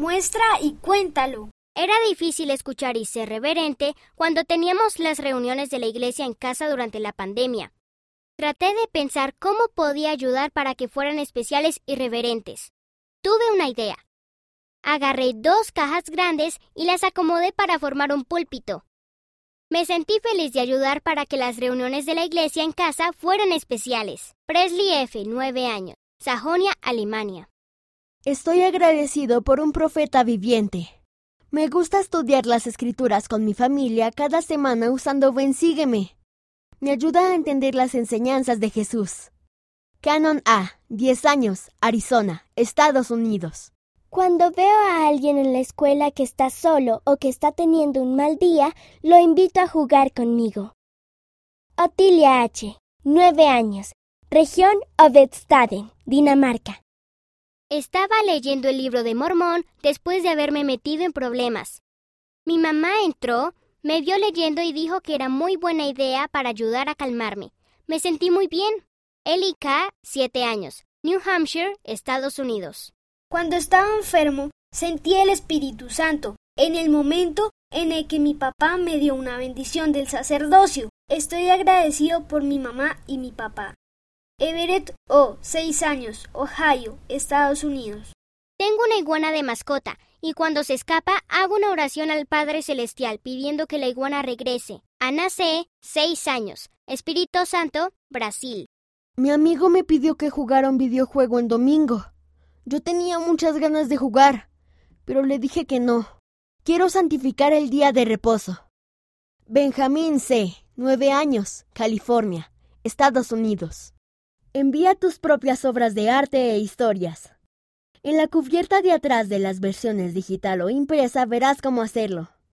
muestra y cuéntalo. Era difícil escuchar y ser reverente cuando teníamos las reuniones de la iglesia en casa durante la pandemia. Traté de pensar cómo podía ayudar para que fueran especiales y reverentes. Tuve una idea. Agarré dos cajas grandes y las acomodé para formar un púlpito. Me sentí feliz de ayudar para que las reuniones de la iglesia en casa fueran especiales. Presley F., 9 años, Sajonia, Alemania. Estoy agradecido por un profeta viviente. Me gusta estudiar las escrituras con mi familia cada semana usando Ven Sígueme. Me ayuda a entender las enseñanzas de Jesús. Canon A, 10 años, Arizona, Estados Unidos. Cuando veo a alguien en la escuela que está solo o que está teniendo un mal día, lo invito a jugar conmigo. Otilia H., 9 años, región Ovedstaden, Dinamarca. Estaba leyendo el libro de Mormón después de haberme metido en problemas. Mi mamá entró, me vio leyendo y dijo que era muy buena idea para ayudar a calmarme. Me sentí muy bien. Eli K., 7 años, New Hampshire, Estados Unidos. Cuando estaba enfermo, sentí el Espíritu Santo en el momento en el que mi papá me dio una bendición del sacerdocio. Estoy agradecido por mi mamá y mi papá. Everett O, 6 años, Ohio, Estados Unidos. Tengo una iguana de mascota y cuando se escapa hago una oración al Padre Celestial pidiendo que la iguana regrese. Ana C., 6 años, Espíritu Santo, Brasil. Mi amigo me pidió que jugara un videojuego en domingo. Yo tenía muchas ganas de jugar, pero le dije que no. Quiero santificar el día de reposo. Benjamín C., 9 años, California, Estados Unidos. Envía tus propias obras de arte e historias. En la cubierta de atrás de las versiones digital o impresa verás cómo hacerlo.